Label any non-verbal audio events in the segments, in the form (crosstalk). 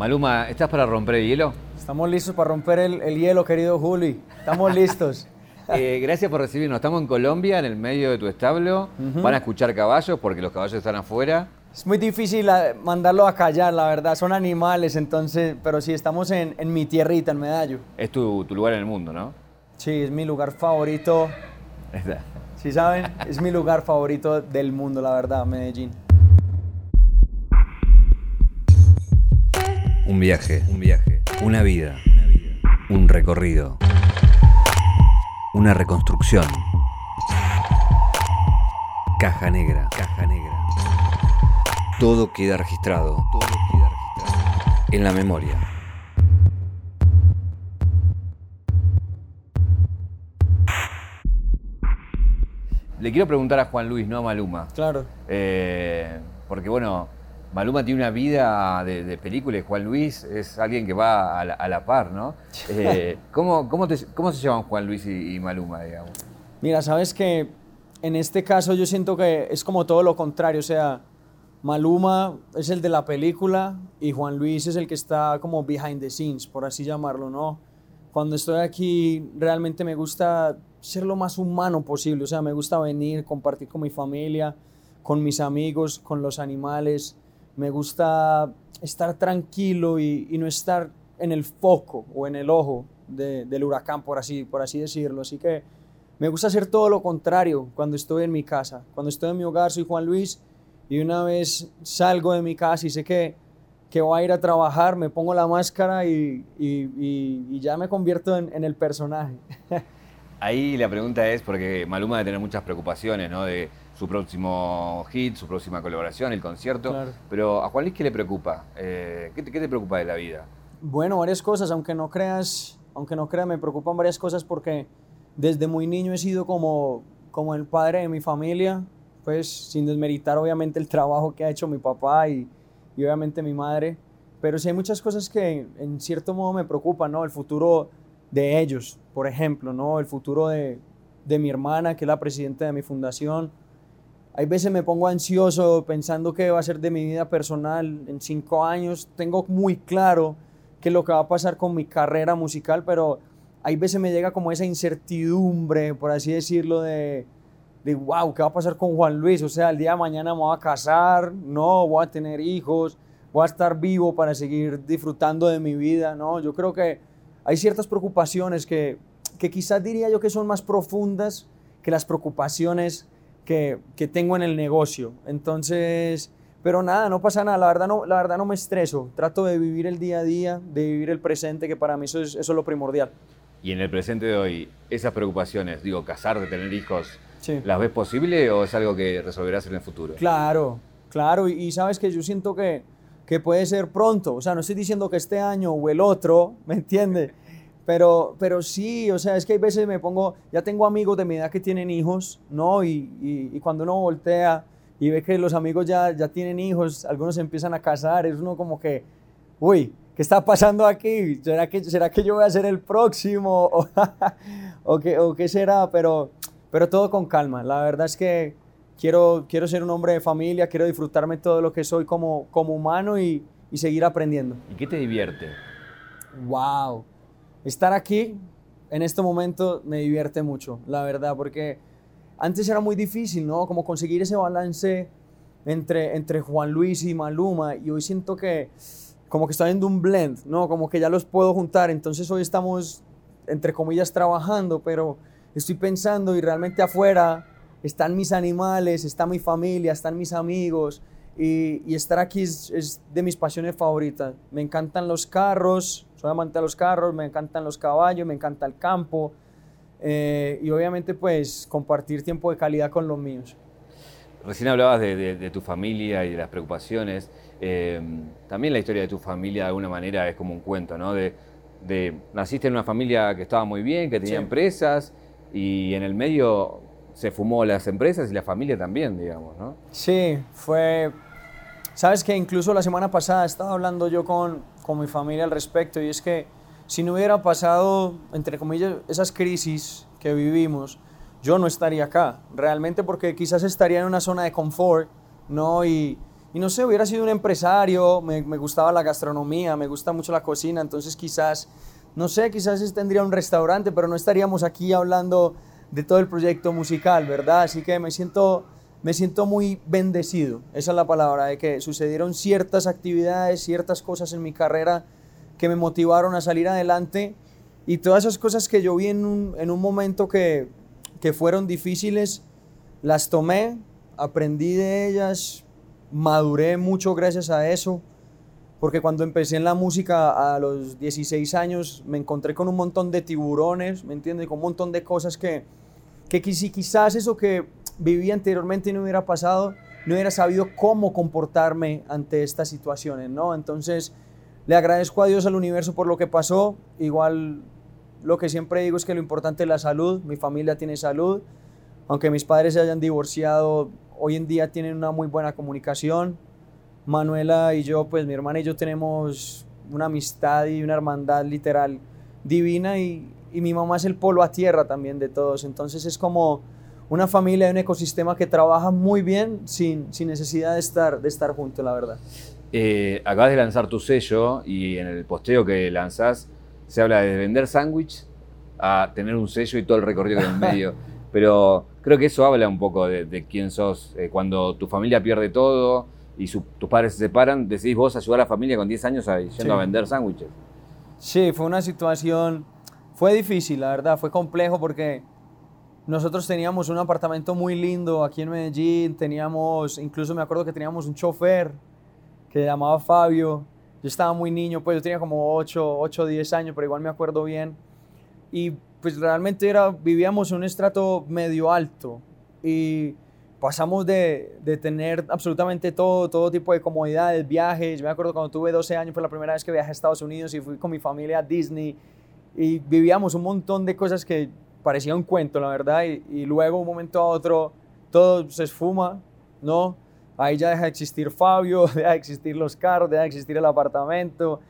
Maluma, ¿estás para romper el hielo? Estamos listos para romper el, el hielo, querido Juli. Estamos listos. (laughs) Eh, gracias por recibirnos. Estamos en Colombia, en el medio de tu establo. Van a escuchar caballos porque los caballos están afuera. Es muy difícil ah, mandarlo a callar, la verdad. Son animales, entonces. Pero sí, estamos en, en mi tierrita, en Medallo. Es tu, tu lugar en el mundo, ¿no? Sí, es mi lugar favorito. ¿Sí saben? Es mi lugar favorito del mundo, la verdad, Medellín. Un viaje, un viaje, una vida, un recorrido, una reconstrucción. Caja negra, caja negra. Todo queda registrado, todo queda registrado en la memoria. Le quiero preguntar a Juan Luis, no a Maluma. Claro. Eh, porque bueno, Maluma tiene una vida de, de película y Juan Luis es alguien que va a la, a la par, ¿no? (laughs) Eh, ¿cómo, cómo, te- cómo se llevan Juan Luis y, y Maluma, digamos? Mira, sabes que en este caso yo siento que es como todo lo contrario, o sea, Maluma es el de la película y Juan Luis es el que está como behind the scenes, por así llamarlo, ¿no? Cuando estoy aquí realmente me gusta ser lo más humano posible, o sea, me gusta venir, compartir con mi familia, con mis amigos, con los animales, me gusta estar tranquilo y, no estar en el foco o en el ojo de- del huracán, por así, por así decirlo, así que... Me gusta hacer todo lo contrario cuando estoy en mi casa. Cuando estoy en mi hogar soy Juan Luis y una vez salgo de mi casa y sé que, que voy a ir a trabajar, me pongo la máscara y, y- ya me convierto en, en el personaje. (laughs) Ahí la pregunta es, porque Maluma debe tener muchas preocupaciones, ¿no? De su próximo hit, su próxima colaboración, el concierto. Claro. Pero a Juan Luis, ¿qué le preocupa? Eh, ¿qué, te, qué te preocupa de la vida? Bueno, varias cosas, aunque no creas, aunque no creas, me preocupan varias cosas porque desde muy niño he sido como, como el padre de mi familia, pues sin desmeritar obviamente el trabajo que ha hecho mi papá y, y obviamente mi madre, pero sí hay muchas cosas que en cierto modo me preocupan, ¿no? El futuro de ellos, por ejemplo, ¿no? El futuro de, de mi hermana, que es la presidenta de mi fundación. Hay veces me pongo ansioso pensando qué va a ser de mi vida personal en cinco años. Tengo muy claro qué es lo que va a pasar con mi carrera musical, pero hay veces me llega como esa incertidumbre, por así decirlo, de, de wow, ¿qué va a pasar con Juan Luis? O sea, el día de mañana me voy a casar, no, voy a tener hijos, voy a estar vivo para seguir disfrutando de mi vida, ¿no? Yo creo que hay ciertas preocupaciones que, que quizás diría yo que son más profundas que las preocupaciones que, que tengo en el negocio. Entonces, pero nada, no pasa nada, la verdad no, la verdad no me estreso, trato de vivir el día a día, de vivir el presente, que para mí eso es, eso es lo primordial. Y en el presente de hoy, esas preocupaciones, digo, casarte, tener hijos, Sí. ¿las ves posible o es algo que resolverás en el futuro? Claro, claro, y, y sabes que yo siento que, que puede ser pronto, o sea, no estoy diciendo que este año o el otro, ¿me entiendes? Pero, pero sí, o sea, es que hay veces me pongo, ya tengo amigos de mi edad que tienen hijos, ¿no? Y, y- y cuando uno voltea y ve que los amigos ya, ya tienen hijos, algunos se empiezan a casar, es uno como que, uy, ¿qué está pasando aquí? ¿Será que, será que yo voy a ser el próximo? (laughs) ¿O, o qué, o qué será? Pero, pero todo con calma. La verdad es que quiero, quiero ser un hombre de familia, quiero disfrutarme todo lo que soy como, como humano y, y seguir aprendiendo. ¿Y qué te divierte? Wow. Estar aquí en este momento me divierte mucho, la verdad, porque antes era muy difícil, ¿no? Como conseguir ese balance entre, entre Juan Luis y Maluma y hoy siento que como que está viendo un blend, ¿no? Como que ya los puedo juntar, entonces hoy estamos, entre comillas, trabajando, pero estoy pensando y realmente afuera están mis animales, está mi familia, están mis amigos y, y estar aquí es, es de mis pasiones favoritas. Me encantan los carros, soy amante de los carros, me encantan los caballos, me encanta el campo eh, y obviamente pues compartir tiempo de calidad con los míos. Recién hablabas de, de- de tu familia y de las preocupaciones. Eh, también la historia de tu familia de alguna manera es como un cuento, ¿no? De, de- naciste en una familia que estaba muy bien, que tenía Sí. empresas y en el medio se fumó las empresas y la familia también, digamos, ¿no? Sí, fue... Sabes que incluso la semana pasada estaba hablando yo con, con mi familia al respecto y es que si no hubiera pasado, entre comillas, esas crisis que vivimos, yo no estaría acá, realmente porque quizás estaría en una zona de confort, ¿no? Y, y no sé, hubiera sido un empresario, me, me, gustaba la gastronomía, me gusta mucho la cocina, entonces quizás, no sé, quizás tendría un restaurante, pero no estaríamos aquí hablando de todo el proyecto musical, ¿verdad? Así que me siento, me siento muy bendecido, esa es la palabra, de que sucedieron ciertas actividades, ciertas cosas en mi carrera que me motivaron a salir adelante y todas esas cosas que yo vi en un, en un momento que, que fueron difíciles, las tomé, aprendí de ellas, maduré mucho gracias a eso, porque cuando empecé en la música a los 16 años me encontré con un montón de tiburones, ¿me entiendes? Con un montón de cosas que, que quizás eso que viví anteriormente no hubiera pasado, no hubiera sabido cómo comportarme ante estas situaciones, ¿no? Entonces, le agradezco a Dios, al universo por lo que pasó. Igual lo que siempre digo es que lo importante es la salud, mi familia tiene salud, aunque mis padres se hayan divorciado, hoy en día tienen una muy buena comunicación. Manuela y yo, pues mi hermana y yo tenemos una amistad y una hermandad literal divina y, y mi mamá es el polo a tierra también de todos. Entonces es como una familia y un ecosistema que trabaja muy bien sin, sin necesidad de estar, de estar juntos, la verdad. Eh, acabas de lanzar tu sello y en el posteo que lanzás se habla de vender sándwich a tener un sello y todo el recorrido que hay en medio. (laughs) Pero creo que eso habla un poco de, quién sos. Eh, cuando tu familia pierde todo y tus padres se separan, decidís vos ayudar a la familia con 10 años a, yendo a vender sándwiches. Sí, fue una situación, fue difícil, la verdad, fue complejo porque nosotros teníamos un apartamento muy lindo aquí en Medellín, teníamos, incluso me acuerdo que teníamos un chofer que llamaba Fabio. Yo estaba muy niño, pues yo tenía como 8, 8 10 años, pero igual me acuerdo bien. Y pues realmente era, vivíamos en un estrato medio alto y pasamos de, de, tener absolutamente todo, todo tipo de comodidades, viajes. Me acuerdo cuando tuve 12 años fue la primera vez que viajé a Estados Unidos y fui con mi familia a Disney y vivíamos un montón de cosas que parecía un cuento, la verdad. Y, y luego, un momento a otro, todo se esfuma, ¿no? Ahí ya deja de existir Fabio, (laughs) deja de existir los carros, deja de existir el apartamento.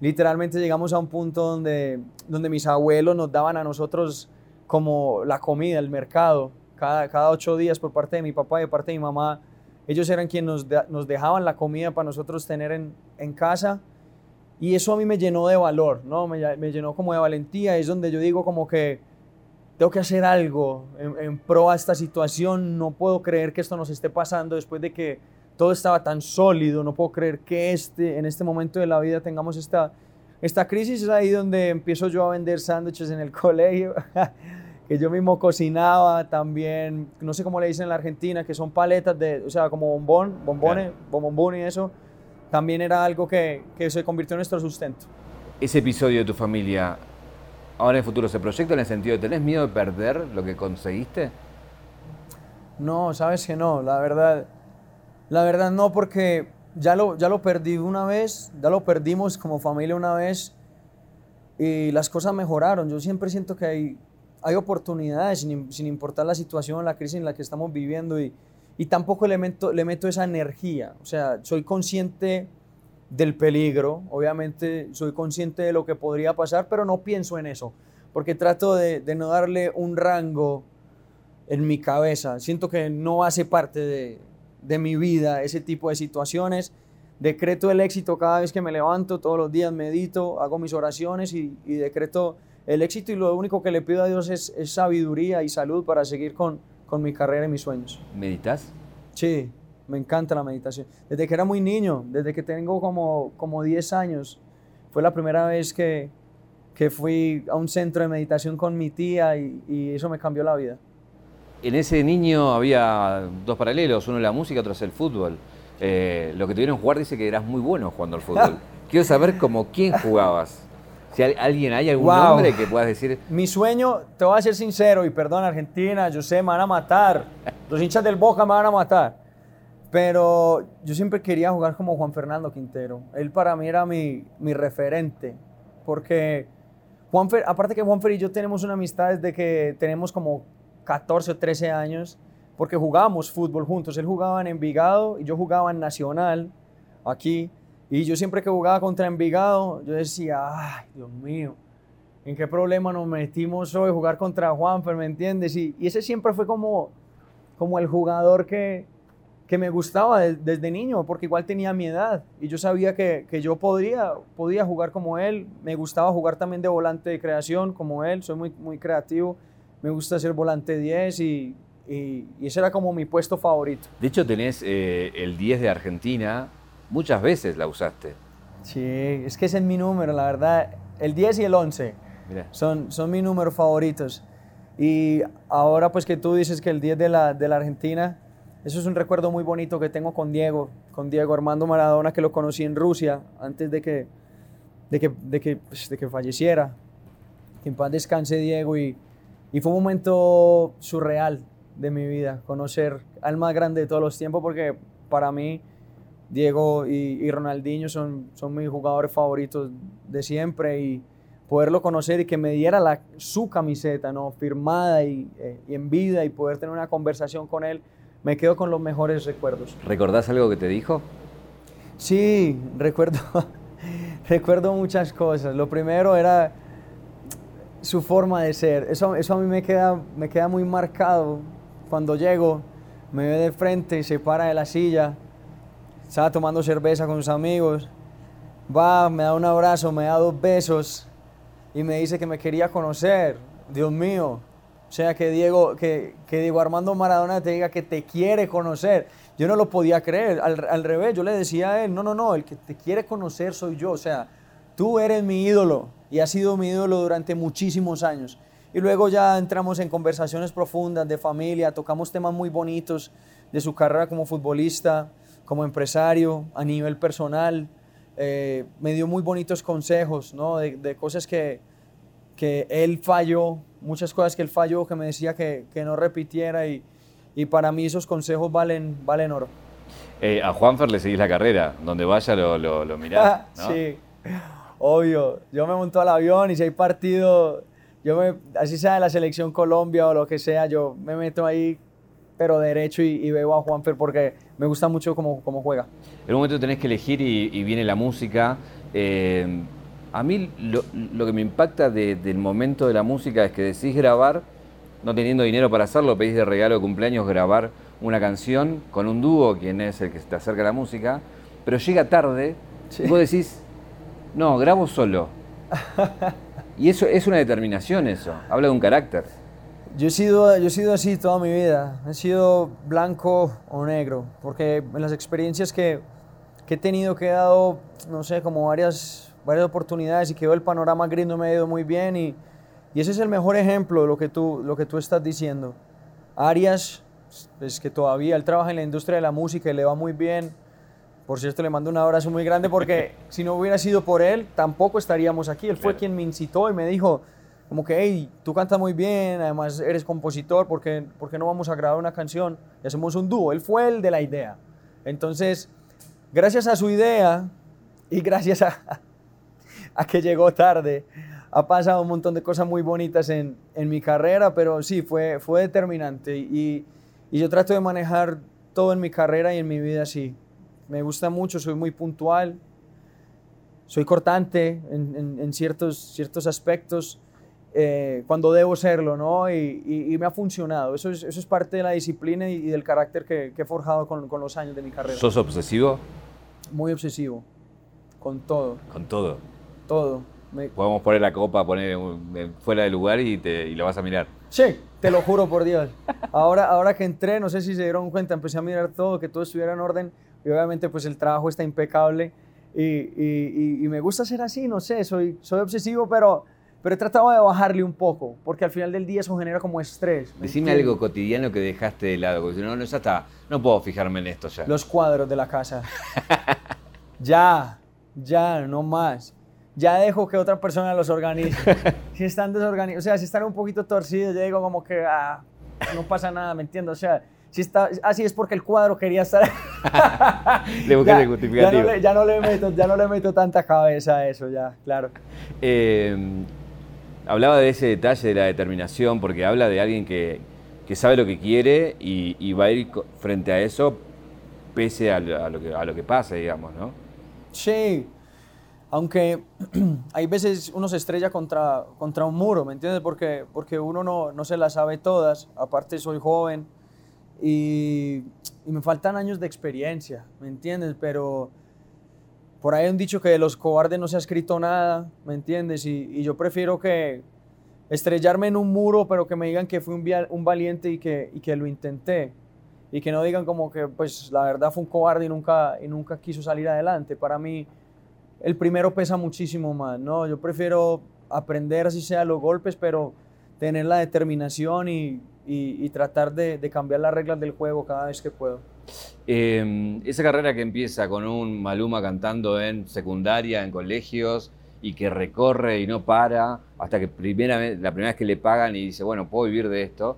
Literalmente llegamos a un punto donde, donde mis abuelos nos daban a nosotros como la comida, el mercado, cada, cada ocho días por parte de mi papá y de parte de mi mamá. Ellos eran quienes nos, nos dejaban la comida para nosotros tener en, en, casa. Y eso a mí me llenó de valor, ¿no? Me, me llenó como de valentía. Es donde yo digo como que tengo que hacer algo en, pro a esta situación, no puedo creer que esto nos esté pasando después de que todo estaba tan sólido, no puedo creer que este, en este momento de la vida tengamos esta, esta crisis, es ahí donde empiezo yo a vender sándwiches en el (laughs) colegio, que yo mismo cocinaba también, no sé cómo le dicen en la Argentina, que son paletas de, o sea, como bombón, bombones, bombón y eso, también era algo que, que se convirtió en nuestro sustento. Ese episodio de tu familia, ahora en el futuro se proyecta en el sentido de, ¿tenés miedo de perder lo que conseguiste? No, sabes que no, la verdad, la verdad no, porque ya lo, ya lo perdí una vez, ya lo perdimos como familia una vez y las cosas mejoraron. Yo siempre siento que hay, hay oportunidades sin, sin importar la situación, la crisis en la que estamos viviendo y, y tampoco le meto, le meto esa energía. O sea, soy consciente del peligro, obviamente soy consciente de lo que podría pasar, pero no pienso en eso, porque trato de, no darle un rango en mi cabeza. Siento que no hace parte de, de, mi vida ese tipo de situaciones. Decreto el éxito cada vez que me levanto, todos los días medito, hago mis oraciones y, y decreto el éxito y lo único que le pido a Dios es, es sabiduría y salud para seguir con, con mi carrera y mis sueños. ¿Meditas? Sí, me encanta la meditación. Desde que era muy niño, desde que tengo como, como 10 años, fue la primera vez que, que fui a un centro de meditación con mi tía y, y, eso me cambió la vida. En ese niño había dos paralelos, uno la música, otro es el fútbol. Eh, lo que te vieron jugar dice que eras muy bueno jugando al fútbol. (laughs) Quiero saber como quién jugabas. Si hay, alguien hay algún wow. nombre que puedas decir. Mi sueño, te voy a ser sincero, y perdón Argentina, yo sé, me van a matar. Los hinchas del Boca me van a matar. Pero yo siempre quería jugar como Juan Fernando Quintero. Él para mí era mi, mi referente. Porque Juanfer, aparte que Juanfer y yo tenemos una amistad desde que tenemos como 14 o 13 años, porque jugábamos fútbol juntos. Él jugaba en Envigado y yo jugaba en Nacional, aquí. Y yo siempre que jugaba contra Envigado, yo decía, ay, Dios mío, ¿en qué problema nos metimos hoy jugar contra Juanfer, me entiendes? Y, y ese siempre fue como, como el jugador que, que me gustaba desde niño, porque igual tenía mi edad y yo sabía que, que, yo podría, podía jugar como él. Me gustaba jugar también de volante de creación como él, soy muy, muy creativo. Me gusta ser volante 10 y, y, ese era como mi puesto favorito. De hecho, tenés eh, el 10 de Argentina, muchas veces la usaste. Sí, es que ese es mi número, la verdad. El 10 y el 11 son, son mis números favoritos. Y ahora pues que tú dices que el 10 de la, de la Argentina eso es un recuerdo muy bonito que tengo con Diego, con Diego Armando Maradona, que lo conocí en Rusia antes de que, de que, de que, pues, de que falleciera. Que en paz descanse Diego y, y fue un momento surreal de mi vida, conocer al más grande de todos los tiempos, porque para mí Diego y, y, Ronaldinho son, son mis jugadores favoritos de siempre y poderlo conocer y que me diera la, su camiseta, ¿no? firmada y, eh, y en vida y poder tener una conversación con él me quedo con los mejores recuerdos. ¿Recordás algo que te dijo? Sí, (laughs) recuerdo, (laughs) recuerdo muchas cosas. Lo primero era su forma de ser. Eso, eso a mí me queda, me queda muy marcado. Cuando llego, me ve de frente, se para de la silla, estaba tomando cerveza con sus amigos, va, me da un abrazo, me da dos besos y me dice que me quería conocer. Dios mío, o sea, que Diego, que, que Diego Armando Maradona te diga que te quiere conocer. Yo no lo podía creer. Al, al, revés, yo le decía a él, no, no, no, el que te quiere conocer soy yo. O sea, tú eres mi ídolo y has sido mi ídolo durante muchísimos años. Y luego ya entramos en conversaciones profundas de familia, tocamos temas muy bonitos de su carrera como futbolista, como empresario, a nivel personal. Eh, me dio muy bonitos consejos, ¿no? De, de cosas que, que él falló muchas cosas que él falló, que me decía que, que no repitiera y, y, para mí esos consejos valen, valen oro. Eh, a Juanfer le seguís la carrera, donde vaya lo, lo, lo mirás. (laughs) ¿no? sí, obvio. Yo me monto al avión y si hay partido, yo me, así sea de la selección Colombia o lo que sea, yo me meto ahí, pero derecho y, y veo a Juanfer porque me gusta mucho cómo, cómo juega. En un momento tenés que elegir y, y viene la música. Eh, a mí lo, que me impacta del momento de la música es que decís grabar, no teniendo dinero para hacerlo, pedís de regalo de cumpleaños grabar una canción con un dúo, quien es el que te acerca a la música, pero llega tarde y vos decís, no, grabo solo. (laughs) y eso es una determinación eso, habla de un carácter. Yo he, sido, yo he sido así toda mi vida, he sido blanco o negro, porque en las experiencias que, que he tenido que he dado, no sé, como varias varias oportunidades y quedó el panorama gris no me ha ido muy bien y, y, ese es el mejor ejemplo de lo que tú, lo que tú estás diciendo. Arias, es que todavía él trabaja en la industria de la música y le va muy bien. Por cierto, le mando un abrazo muy grande porque (laughs) si no hubiera sido por él, tampoco estaríamos aquí. Él fue quien me incitó y me dijo, como que, hey, tú cantas muy bien, además eres compositor, ¿por qué, ¿por qué no vamos a grabar una canción y hacemos un dúo? Él fue el de la idea. Entonces, gracias a su idea y gracias a, (laughs) a que llegó tarde. Ha pasado un montón de cosas muy bonitas en, en mi carrera, pero sí, fue, fue determinante y, y, yo trato de manejar todo en mi carrera y en mi vida así. Me gusta mucho, soy muy puntual, soy cortante en, en, ciertos, ciertos aspectos eh, cuando debo serlo, ¿no? Y, y, y, me ha funcionado. Eso es, eso es parte de la disciplina y, del carácter que, que he forjado con, con los años de mi carrera. ¿Sos obsesivo? Muy obsesivo, con todo. Con todo todo. Podemos poner la copa, poner fuera de lugar y, te, y lo vas a mirar. Sí, te lo juro por Dios. Ahora, ahora que entré, no sé si se dieron cuenta, empecé a mirar todo, que todo estuviera en orden y obviamente pues el trabajo está impecable y, y, y me gusta ser así, no sé, soy, soy obsesivo, pero, pero he tratado de bajarle un poco, porque al final del día eso genera como estrés. Decime algo cotidiano que dejaste de lado, porque si no, no, ya está, no puedo fijarme en esto ya. Los cuadros de la casa. (laughs) ya, ya, no más ya dejo que otra persona los organice. (laughs) si están desorganizados, o sea, si están un poquito torcidos, yo digo como que ah, no pasa nada, ¿me entiendo? O sea, si está así es porque el cuadro quería estar. le (laughs) ya, ya, no le, ya, no le meto, ya no le meto tanta cabeza a eso, ya, claro. Eh, hablaba de ese detalle de la determinación, porque habla de alguien que, que sabe lo que quiere y, y, va a ir frente a eso pese a, a, lo que, a lo que pase, digamos, ¿no? Sí, aunque (clears throat) hay veces uno se estrella contra, contra un muro, ¿me entiendes? Porque, porque uno no, no se las sabe todas, aparte soy joven y, y me faltan años de experiencia, ¿me entiendes? Pero por ahí hay un dicho que de los cobardes no se ha escrito nada, ¿me entiendes? Y, y yo prefiero que estrellarme en un muro, pero que me digan que fui un, un valiente y que, y que lo intenté. Y que no digan como que, pues, la verdad fue un cobarde y nunca, y nunca quiso salir adelante. Para mí, el primero pesa muchísimo más, ¿no? Yo prefiero aprender así sea los golpes, pero tener la determinación y, y, tratar de, de, cambiar las reglas del juego cada vez que puedo. Eh, esa carrera que empieza con un Maluma cantando en secundaria, en colegios, y que recorre y no para, hasta que primera la primera vez que le pagan y dice, bueno, puedo vivir de esto.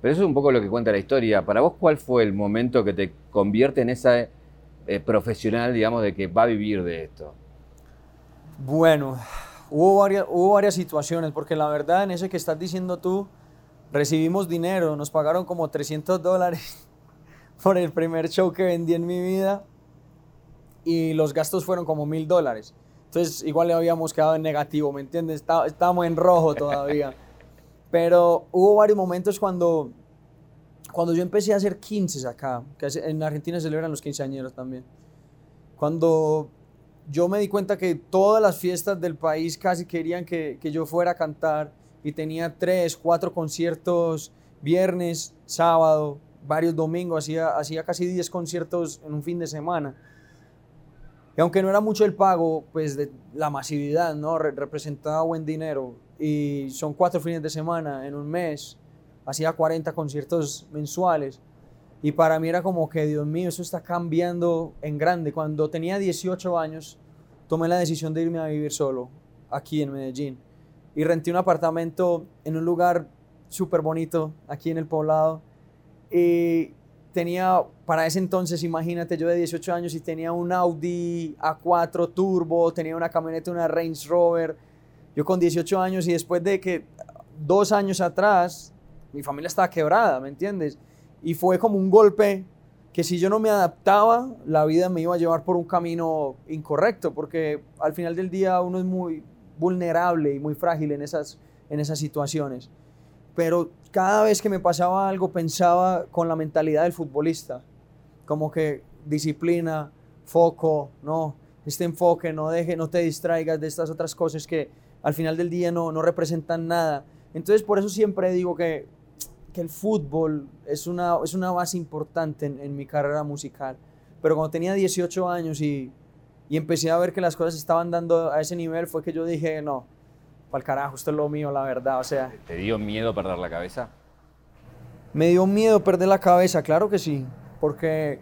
Pero eso es un poco lo que cuenta la historia. Para vos, ¿cuál fue el momento que te convierte en esa eh, profesional, digamos, de que va a vivir de esto? Bueno, hubo varias, hubo varias situaciones, porque la verdad en ese que estás diciendo tú, recibimos dinero, nos pagaron como 300 dólares (laughs) por el primer show que vendí en mi vida y los gastos fueron como mil dólares. Entonces igual le habíamos quedado en negativo, ¿me entiendes? estábamos en rojo todavía. (laughs) Pero hubo varios momentos cuando, cuando yo empecé a hacer 15 acá, que en Argentina se celebran los quinceañeros también. Cuando yo me di cuenta que todas las fiestas del país casi querían que, que yo fuera a cantar y tenía tres, cuatro conciertos viernes, sábado, varios domingos, hacía, hacía casi 10 conciertos en un fin de semana. Y aunque no era mucho el pago, pues de la masividad, ¿no? representaba buen dinero. Y son cuatro fines de semana en un mes. Hacía 40 conciertos mensuales. Y para mí era como que, Dios mío, eso está cambiando en grande. Cuando tenía 18 años, tomé la decisión de irme a vivir solo, aquí en Medellín. Y renté un apartamento en un lugar súper bonito, aquí en el poblado. Y tenía, para ese entonces, imagínate, yo de 18 años y tenía un Audi A4 Turbo, tenía una camioneta, una Range Rover. Yo con 18 años y después de que dos años atrás, mi familia estaba quebrada, ¿me entiendes? Y fue como un golpe que si yo no me adaptaba, la vida me iba a llevar por un camino incorrecto, porque al final del día uno es muy vulnerable y muy frágil en esas, en esas situaciones pero cada vez que me pasaba algo pensaba con la mentalidad del futbolista, como que disciplina, foco, no, este enfoque, no deje, no te distraigas de estas otras cosas que al final del día no, no representan nada. Entonces por eso siempre digo que, que el fútbol es una, es una base importante en, en mi carrera musical. Pero cuando tenía 18 años y, y empecé a ver que las cosas estaban dando a ese nivel, fue que yo dije, no, al carajo, esto es lo mío, la verdad, o sea. ¿Te dio miedo perder la cabeza? Me dio miedo perder la cabeza, claro que sí, porque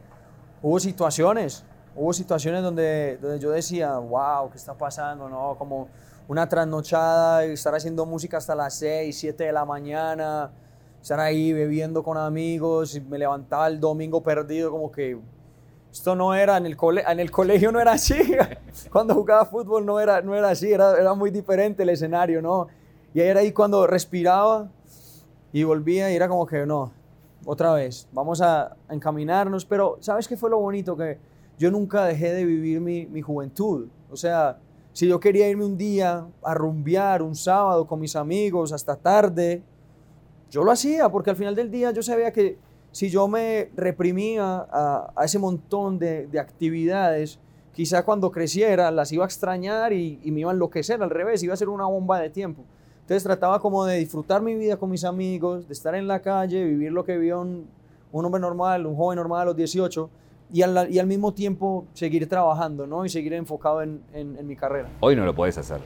hubo situaciones, hubo situaciones donde, donde yo decía, wow, ¿qué está pasando? No, como una trasnochada, estar haciendo música hasta las 6, 7 de la mañana, estar ahí bebiendo con amigos, y me levantaba el domingo perdido, como que esto no era, en el, en el colegio no era así. (laughs) Cuando jugaba fútbol no era, no era así, era, era muy diferente el escenario, ¿no? Y era ahí cuando respiraba y volvía y era como que, no, otra vez, vamos a encaminarnos. Pero, ¿sabes qué fue lo bonito? Que yo nunca dejé de vivir mi, mi juventud. O sea, si yo quería irme un día a rumbear un sábado con mis amigos hasta tarde, yo lo hacía porque al final del día yo sabía que si yo me reprimía a, ese montón de, actividades, quizá cuando creciera las iba a extrañar y, me iba a enloquecer, al revés, iba a ser una bomba de tiempo. Entonces trataba como de disfrutar mi vida con mis amigos, de estar en la calle, vivir lo que vio un, hombre normal, un joven normal a los 18, y al, y al, mismo tiempo seguir trabajando, ¿no? Y seguir enfocado en, en, mi carrera. Hoy no lo puedes hacer.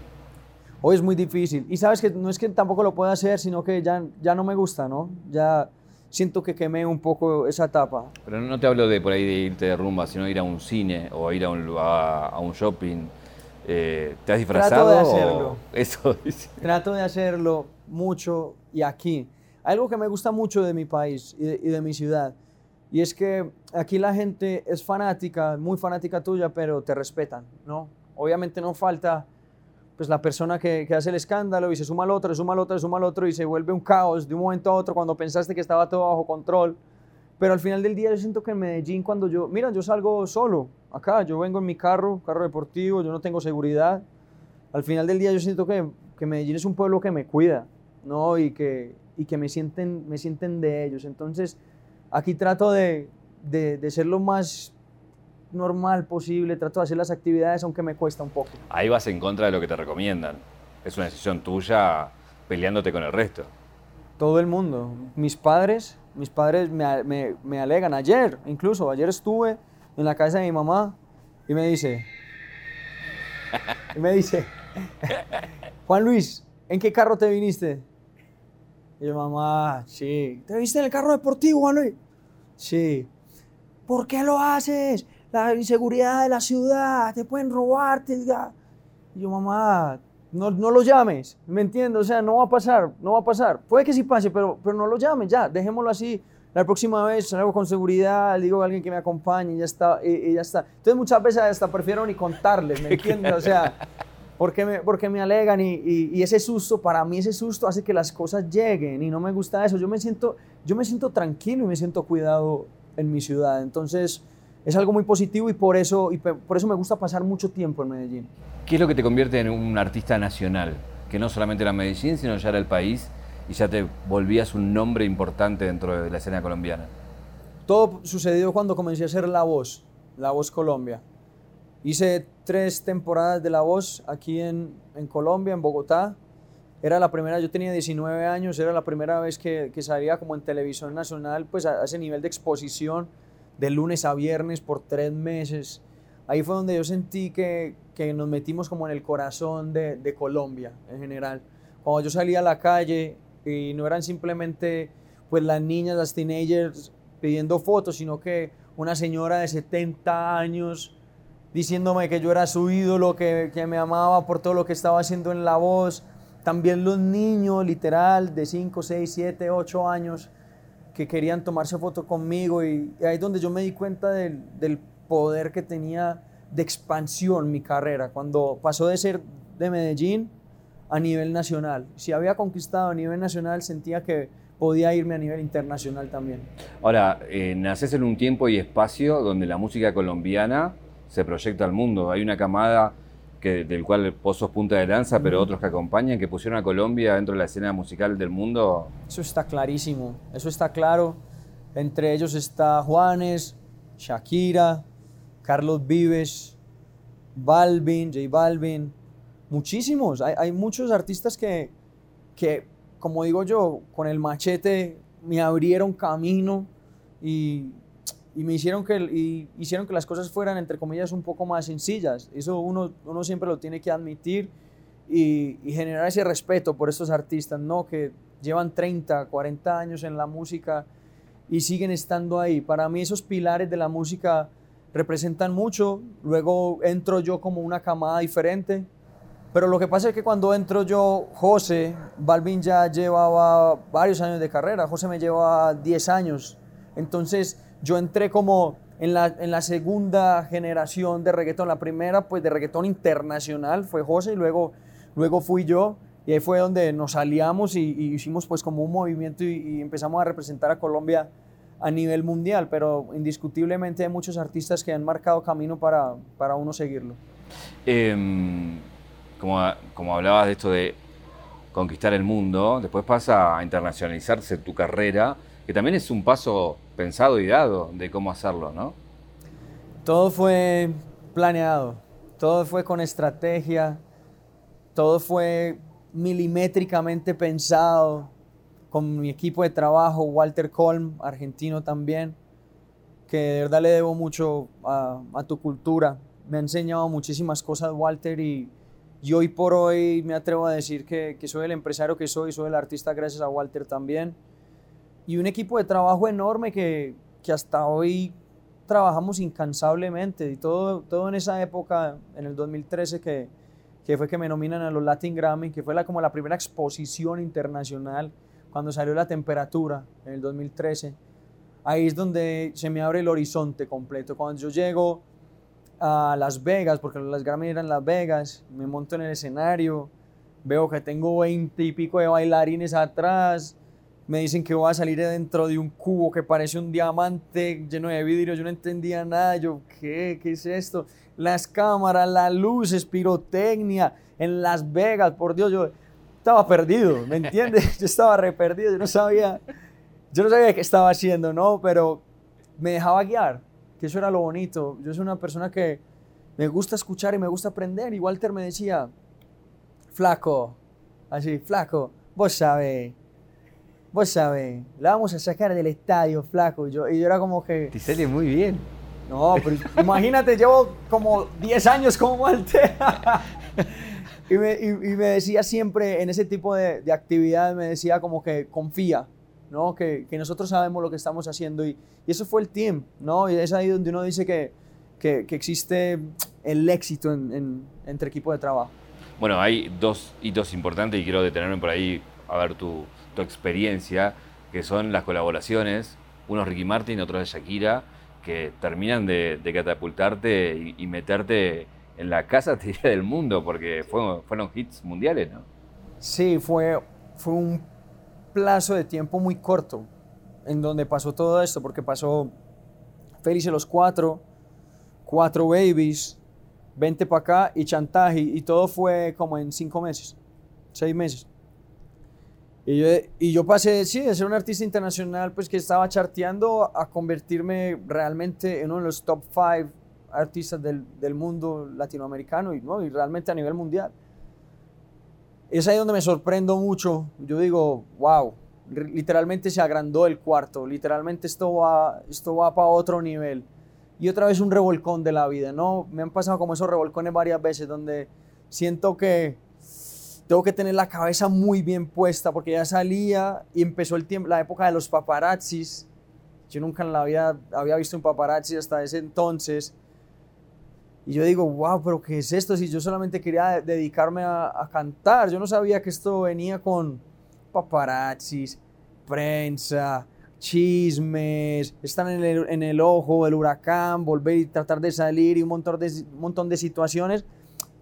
Hoy es muy difícil. Y sabes que no es que tampoco lo pueda hacer, sino que ya, ya no me gusta, ¿no? Ya siento que quemé un poco esa etapa. Pero no te hablo de por ahí de irte de rumba, sino ir a un cine o ir a un, a, un shopping. Eh, ¿Te has disfrazado? Trato de hacerlo. Eso (laughs) Trato de hacerlo mucho y aquí. Algo que me gusta mucho de mi país y de, y de mi ciudad. Y es que aquí la gente es fanática, muy fanática tuya, pero te respetan, ¿no? Obviamente no falta pues la persona que, hace el escándalo y se suma al otro, se suma al otro, se suma al otro y se vuelve un caos de un momento a otro cuando pensaste que estaba todo bajo control. Pero al final del día yo siento que en Medellín cuando yo, mira, yo salgo solo acá, yo vengo en mi carro, carro deportivo, yo no tengo seguridad. Al final del día yo siento que, que Medellín es un pueblo que me cuida, ¿no? Y que, y que me, sienten, me sienten de ellos. Entonces aquí trato de, de, de ser lo más normal posible, trato de hacer las actividades aunque me cuesta un poco. Ahí vas en contra de lo que te recomiendan. Es una decisión tuya peleándote con el resto. Todo el mundo. Mis padres, mis padres me, me, me alegan. Ayer, incluso, ayer estuve en la casa de mi mamá y me dice, y me dice, Juan Luis, ¿en qué carro te viniste? Y yo, mamá, sí. ¿Te viniste en el carro deportivo, Juan Luis? Sí. ¿Por qué lo haces? La inseguridad de la ciudad, te pueden robarte. Y yo, mamá, no, no lo llames, ¿me entiendes? O sea, no va a pasar, no va a pasar. Puede que sí pase, pero, pero no lo llames, ya, dejémoslo así. La próxima vez salgo con seguridad, digo a alguien que me acompañe y ya está, y, ya está. Entonces muchas veces hasta prefiero ni contarles, ¿me (laughs) entiendes? O sea, porque me, porque me alegan y, y, y, ese susto, para mí ese susto hace que las cosas lleguen y no me gusta eso. Yo me siento, yo me siento tranquilo y me siento cuidado en mi ciudad. Entonces es algo muy positivo y por eso, y por eso me gusta pasar mucho tiempo en Medellín. ¿Qué es lo que te convierte en un artista nacional? Que no solamente era Medellín, sino ya era el país y ya te volvías un nombre importante dentro de la escena colombiana. Todo sucedió cuando comencé a hacer La Voz, La Voz Colombia. Hice tres temporadas de La Voz aquí en, en Colombia, en Bogotá. Era la primera, yo tenía 19 años, era la primera vez que, que salía como en televisión nacional, pues a, a ese nivel de exposición de lunes a viernes por tres meses. Ahí fue donde yo sentí que, que nos metimos como en el corazón de, Colombia en general. Cuando yo salía a la calle y no eran simplemente pues las niñas, las teenagers pidiendo fotos, sino que una señora de 70 años diciéndome que yo era su ídolo, que, que me amaba por todo lo que estaba haciendo en la voz. También los niños, literal, de 5, 6, 7, 8 años, que querían tomarse foto conmigo y, ahí es donde yo me di cuenta del, del, poder que tenía de expansión mi carrera, cuando pasó de ser de Medellín a nivel nacional. Si había conquistado a nivel nacional, sentía que podía irme a nivel internacional también. Ahora, eh, naces en un tiempo y espacio donde la música colombiana se proyecta al mundo. Hay una camada del cual vos sos punta de lanza, pero otros que acompañan, que pusieron a Colombia dentro de la escena musical del mundo. Eso está clarísimo, eso está claro. Entre ellos está Juanes, Shakira, Carlos Vives, Balvin, J Balvin, muchísimos. Hay, hay muchos artistas que, que, como digo yo, con el machete me abrieron camino y y me hicieron que, y hicieron que las cosas fueran, entre comillas, un poco más sencillas. Eso uno, uno siempre lo tiene que admitir y, y, generar ese respeto por estos artistas, ¿no? Que llevan 30, 40 años en la música y siguen estando ahí. Para mí esos pilares de la música representan mucho. Luego entro yo como una camada diferente. Pero lo que pasa es que cuando entro yo, José, Balvin ya llevaba varios años de carrera, José me lleva 10 años. Entonces, yo entré como en la, en la, segunda generación de reggaetón. La primera, pues de reggaetón internacional fue José y luego, luego fui yo. Y ahí fue donde nos aliamos y, y hicimos pues como un movimiento y, empezamos a representar a Colombia a nivel mundial. Pero indiscutiblemente hay muchos artistas que han marcado camino para, para uno seguirlo. Eh, como, como hablabas de esto de conquistar el mundo, después pasa a internacionalizarse tu carrera, que también es un paso pensado y dado de cómo hacerlo, ¿no? Todo fue planeado, todo fue con estrategia, todo fue milimétricamente pensado con mi equipo de trabajo, Walter Colm, argentino también, que de verdad le debo mucho a, tu cultura. Me ha enseñado muchísimas cosas, Walter, y, y hoy por hoy me atrevo a decir que, que soy el empresario que soy, soy el artista gracias a Walter también y un equipo de trabajo enorme que, que hasta hoy trabajamos incansablemente y todo, todo en esa época, en el 2013, que, que fue que me nominan a los Latin Grammy, que fue la, como la primera exposición internacional cuando salió la temperatura en el 2013. Ahí es donde se me abre el horizonte completo. Cuando yo llego a Las Vegas, porque las Grammy eran Las Vegas, me monto en el escenario, veo que tengo 20 y pico de bailarines atrás, me dicen que voy a salir dentro de un cubo que parece un diamante lleno de vidrio. Yo no entendía nada. Yo, ¿qué? ¿Qué es esto? Las cámaras, las luces, pirotecnia en Las Vegas. Por Dios, yo estaba perdido, ¿me entiendes? (laughs) Yo estaba re perdido. Yo no sabía, yo no sabía qué estaba haciendo, ¿no? Pero me dejaba guiar, que eso era lo bonito. Yo soy una persona que me gusta escuchar y me gusta aprender. Y Walter me decía, flaco, así, flaco, vos sabés, vos sabés, la vamos a sacar del estadio, flaco. Y yo, y yo era como que... Te sale muy bien. No, pero imagínate, llevo como 10 años con Walter. (laughs) y, me, y, y, me, decía siempre en ese tipo de, de actividades, me decía como que confía, ¿no? Que, que, nosotros sabemos lo que estamos haciendo. Y, y, eso fue el team, ¿no? Y es ahí donde uno dice que, que, que existe el éxito en, en, entre equipo de trabajo. Bueno, hay dos hitos importantes y quiero detenerme por ahí a ver tu, tu experiencia, que son las colaboraciones. Uno es Ricky Martin, otro es Shakira que terminan de, de catapultarte y, y, meterte en la casa del mundo, porque fue, fueron hits mundiales, ¿no? Sí, fue, fue un plazo de tiempo muy corto en donde pasó todo esto, porque pasó Felices los Cuatro, Cuatro Babies, Vente para acá y Chantaje, y todo fue como en cinco meses, seis meses. Y yo, y yo, pasé, sí, de ser un artista internacional, pues que estaba charteando, a convertirme realmente en uno de los top five artistas del, del mundo latinoamericano y, ¿no? y realmente a nivel mundial. Es ahí donde me sorprendo mucho. Yo digo, wow, literalmente se agrandó el cuarto, literalmente esto va, esto va para otro nivel. Y otra vez un revolcón de la vida, ¿no? Me han pasado como esos revolcones varias veces donde siento que tengo que tener la cabeza muy bien puesta porque ya salía y empezó el tiempo, la época de los paparazzis. Yo nunca en la vida había visto un paparazzi hasta ese entonces. Y yo digo, wow, pero ¿qué es esto? Si yo solamente quería dedicarme a, a cantar, yo no sabía que esto venía con paparazzis, prensa, chismes, estar en el, en el ojo, el huracán, volver y tratar de salir y un montón de, un montón de situaciones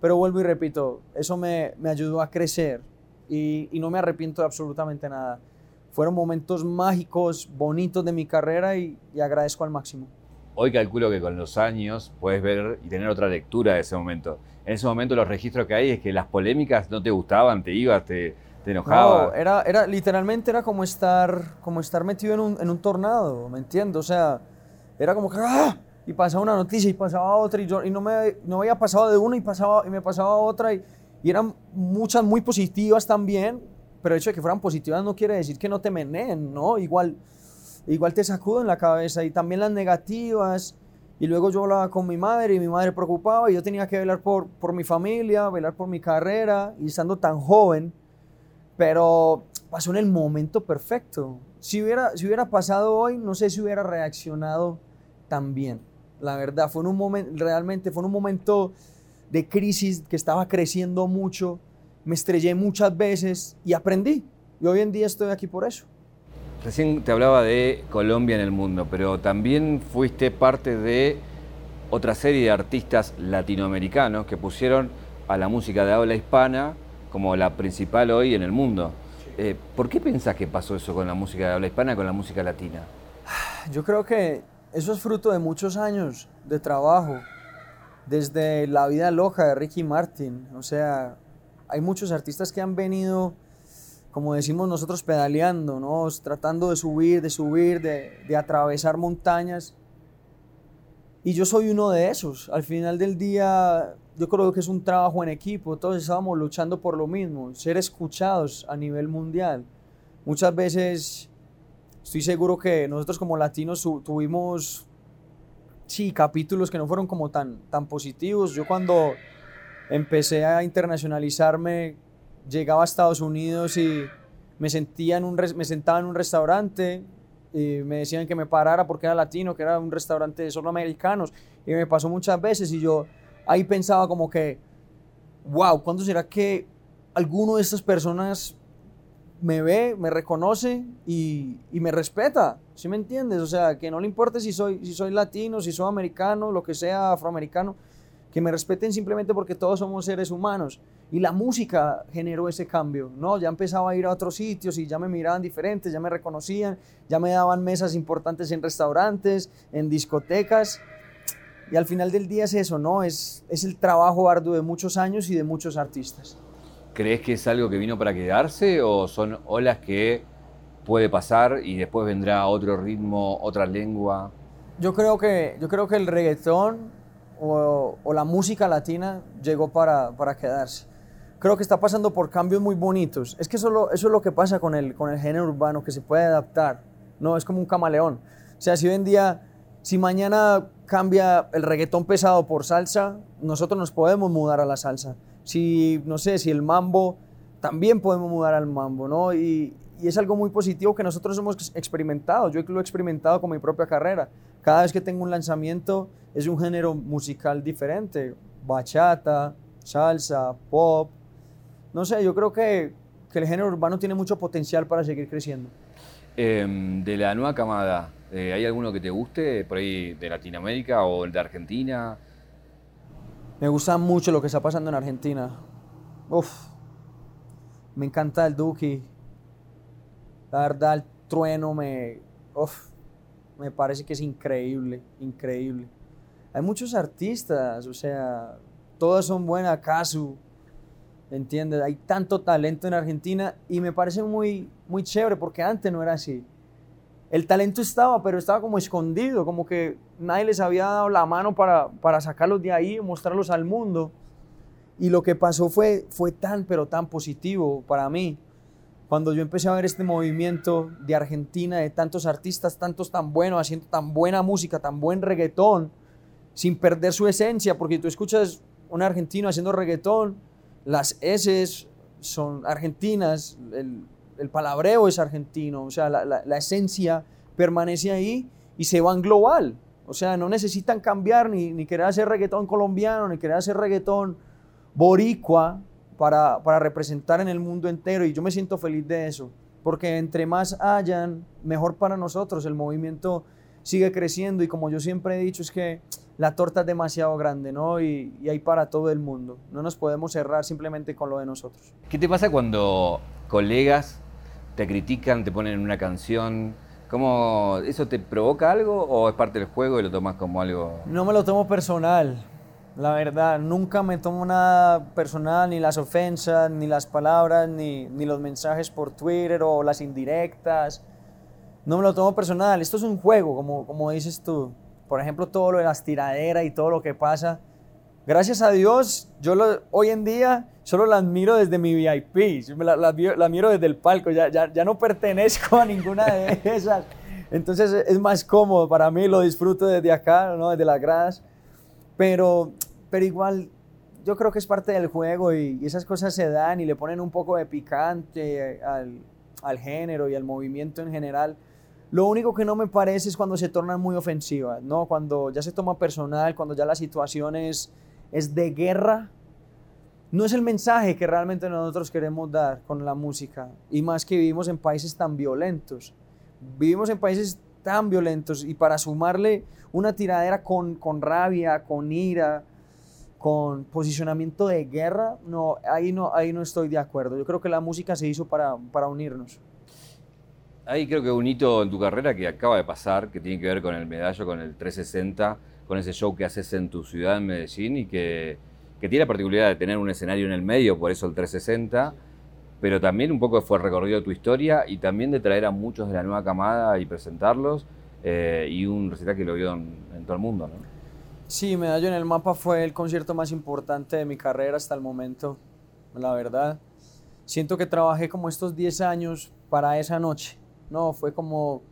pero vuelvo y repito, eso me, me ayudó a crecer y, y, no me arrepiento de absolutamente nada. Fueron momentos mágicos, bonitos de mi carrera y, y, agradezco al máximo. Hoy calculo que con los años puedes ver y tener otra lectura de ese momento. En ese momento los registros que hay es que las polémicas no te gustaban, te ibas, te, te enojabas. No, era, era, literalmente era como estar, como estar metido en un, en un tornado, ¿me entiendes? O sea, era como que... ¡ah! Y pasaba una noticia y pasaba otra y, yo, y no, me, no había pasado de una y, pasaba, y me pasaba otra y, y, eran muchas muy positivas también, pero el hecho de que fueran positivas no quiere decir que no te meneen, ¿no? Igual, igual te sacuden la cabeza y también las negativas y luego yo hablaba con mi madre y mi madre preocupaba y yo tenía que velar por, por mi familia, velar por mi carrera y estando tan joven, pero pasó en el momento perfecto. Si hubiera, si hubiera pasado hoy, no sé si hubiera reaccionado tan bien la verdad. Fue en un momento, realmente fue en un momento de crisis que estaba creciendo mucho, me estrellé muchas veces y aprendí. Y hoy en día estoy aquí por eso. Recién te hablaba de Colombia en el mundo, pero también fuiste parte de otra serie de artistas latinoamericanos que pusieron a la música de habla hispana como la principal hoy en el mundo. Eh, ¿Por qué pensás que pasó eso con la música de habla hispana con la música latina? Yo creo que eso es fruto de muchos años de trabajo, desde La vida loca de Ricky Martin. O sea, hay muchos artistas que han venido, como decimos nosotros, pedaleando, ¿no? tratando de subir, de subir, de, de atravesar montañas. Y yo soy uno de esos. Al final del día, yo creo que es un trabajo en equipo. Todos estábamos luchando por lo mismo, ser escuchados a nivel mundial. Muchas veces estoy seguro que nosotros como latinos tuvimos, sí, capítulos que no fueron como tan, tan positivos. Yo cuando empecé a internacionalizarme, llegaba a Estados Unidos y me, sentía en un, me sentaba en un restaurante y me decían que me parara porque era latino, que era un restaurante de solo americanos. Y me pasó muchas veces y yo ahí pensaba como que, wow, ¿cuándo será que alguno de estas personas me ve, me reconoce y, me respeta, ¿sí me entiendes? O sea, que no le importe si soy, si soy latino, si soy americano, lo que sea, afroamericano, que me respeten simplemente porque todos somos seres humanos. Y la música generó ese cambio, ¿no? Ya empezaba a ir a otros sitios y ya me miraban diferentes, ya me reconocían, ya me daban mesas importantes en restaurantes, en discotecas. Y al final del día es eso, ¿no? Es, es el trabajo arduo de muchos años y de muchos artistas. ¿Crees que es algo que vino para quedarse o son olas que puede pasar y después vendrá otro ritmo, otra lengua? Yo creo que, yo creo que el reggaetón o, la música latina llegó para, para quedarse. Creo que está pasando por cambios muy bonitos. Es que eso, eso es lo que pasa con el, con el género urbano, que se puede adaptar. No, es como un camaleón. O sea, si hoy en día, si mañana cambia el reggaetón pesado por salsa, nosotros nos podemos mudar a la salsa. Si, no sé, si el mambo, también podemos mudar al mambo, ¿no? Y, y es algo muy positivo que nosotros hemos experimentado. Yo lo he experimentado con mi propia carrera. Cada vez que tengo un lanzamiento es un género musical diferente. Bachata, salsa, pop. No sé, yo creo que, que el género urbano tiene mucho potencial para seguir creciendo. Em, de la nueva camada, eh, ¿hay alguno que te guste por ahí de Latinoamérica o de Argentina? Me gusta mucho lo que está pasando en Argentina. Uf, me encanta el Duki. La verdad, el trueno me, uf, me parece que es increíble, increíble. Hay muchos artistas, o sea, todas son buenas, Casu, ¿entiendes? Hay tanto talento en Argentina y me parece muy, muy chévere porque antes no era así. El talento estaba, pero estaba como escondido, como que nadie les había dado la mano para, para sacarlos de ahí, mostrarlos al mundo. Y lo que pasó fue, fue tan, pero tan positivo para mí. Cuando yo empecé a ver este movimiento de Argentina, de tantos artistas, tantos tan buenos, haciendo tan buena música, tan buen reggaetón, sin perder su esencia, porque tú escuchas un argentino haciendo reggaetón, las S son argentinas, el, el palabreo es argentino, o sea, la, la, la, esencia permanece ahí y se van global. O sea, no necesitan cambiar ni, ni querer hacer reggaetón colombiano, ni querer hacer reggaetón boricua para, para representar en el mundo entero. Y yo me siento feliz de eso, porque entre más hayan, mejor para nosotros. El movimiento sigue creciendo y como yo siempre he dicho, es que la torta es demasiado grande, ¿no? Y, y, hay para todo el mundo. No nos podemos cerrar simplemente con lo de nosotros. ¿Qué te pasa cuando colegas te critican, te ponen una canción? ¿Cómo eso te provoca algo o es parte del juego y lo tomas como algo? No me lo tomo personal. La verdad, nunca me tomo nada personal, ni las ofensas, ni las palabras, ni, ni los mensajes por Twitter o las indirectas. No me lo tomo personal. Esto es un juego, como, como dices tú por ejemplo, todo lo de las tiraderas y todo lo que pasa. Gracias a Dios, yo hoy en día solo las miro desde mi VIP, las la, la miro desde el palco, ya, ya, ya, no pertenezco a ninguna de (laughs) esas. Entonces es más cómodo para mí, lo disfruto desde acá, ¿no? desde las gradas. Pero, pero igual, yo creo que es parte del juego y, y esas cosas se dan y le ponen un poco de picante al, al género y al movimiento en general. Lo único que no me parece es cuando se tornan muy ofensivas, ¿no? Cuando ya se toma personal, cuando ya la situación es, es de guerra. No es el mensaje que realmente nosotros queremos dar con la música. Y más que vivimos en países tan violentos. Vivimos en países tan violentos y para sumarle una tiradera con, con rabia, con ira, con posicionamiento de guerra, no ahí, no, ahí no estoy de acuerdo. Yo creo que la música se hizo para, para unirnos. Hay creo que un hito en tu carrera que acaba de pasar, que tiene que ver con el medallo, con el 360, con ese show que haces en tu ciudad, en Medellín, y que, que tiene la particularidad de tener un escenario en el medio, por eso el 360, pero también un poco fue el recorrido de tu historia y también de traer a muchos de la nueva camada y presentarlos, eh, y un recital que lo vio en, todo el mundo, ¿no? Sí, Medallo en el Mapa fue el concierto más importante de mi carrera hasta el momento, la verdad. Siento que trabajé como estos 10 años para esa noche no, fue como,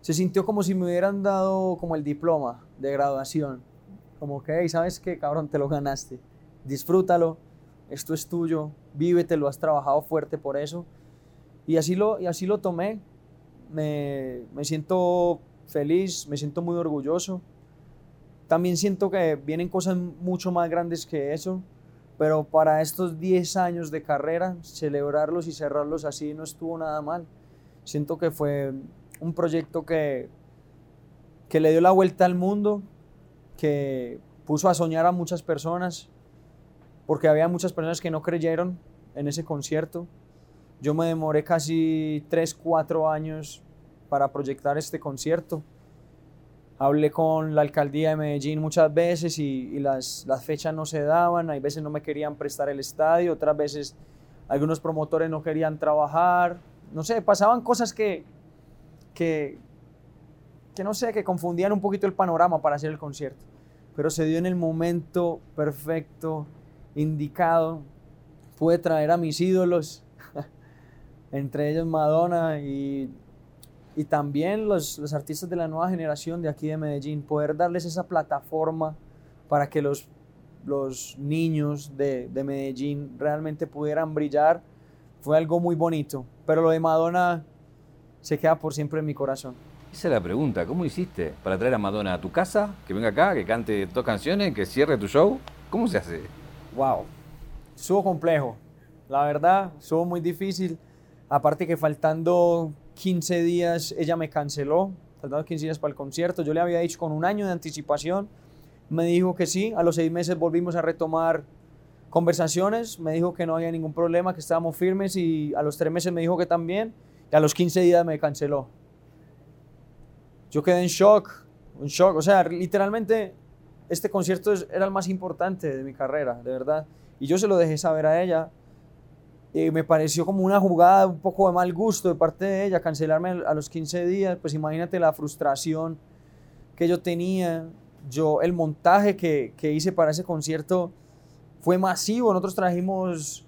se sintió como si me hubieran dado como el diploma de graduación. Como que, hey, ¿sabes qué, cabrón? Te lo ganaste. Disfrútalo, esto es tuyo, lo has trabajado fuerte por eso. Y así lo, y así lo tomé. Me, me siento feliz, me siento muy orgulloso. También siento que vienen cosas mucho más grandes que eso, pero para estos 10 años de carrera, celebrarlos y cerrarlos así no estuvo nada mal. Siento que fue un proyecto que, que le dio la vuelta al mundo, que puso a soñar a muchas personas, porque había muchas personas que no creyeron en ese concierto. Yo me demoré casi 3, 4 años para proyectar este concierto. Hablé con la alcaldía de Medellín muchas veces y, las, las fechas no se daban. Hay veces no me querían prestar el estadio, otras veces algunos promotores no querían trabajar no sé, pasaban cosas que, que, que no sé, que confundían un poquito el panorama para hacer el concierto. Pero se dio en el momento perfecto, indicado. Pude traer a mis ídolos, (laughs) entre ellos Madonna y, y también los, artistas de la nueva generación de aquí de Medellín, poder darles esa plataforma para que los, los niños de, de Medellín realmente pudieran brillar, fue algo muy bonito. Pero lo de Madonna se queda por siempre en mi corazón. Esa es la pregunta, ¿cómo hiciste para traer a Madonna a tu casa, que venga acá, que cante dos canciones, que cierre tu show? ¿Cómo se hace? Wow, estuvo complejo, la verdad, estuvo muy difícil. Aparte que faltando 15 días ella me canceló, faltando 15 días para el concierto, yo le había dicho con un año de anticipación, me dijo que sí, a los seis meses volvimos a retomar conversaciones, me dijo que no había ningún problema, que estábamos firmes. Y a los tres meses me dijo que también. Y a los 15 días me canceló. Yo quedé en shock, en shock, o sea, literalmente este concierto era el más importante de mi carrera, de verdad. Y yo se lo dejé saber a ella. Y me pareció como una jugada un poco de mal gusto de parte de ella, cancelarme a los 15 días. Pues imagínate la frustración que yo tenía. Yo, el montaje que, que hice para ese concierto fue masivo. Nosotros trajimos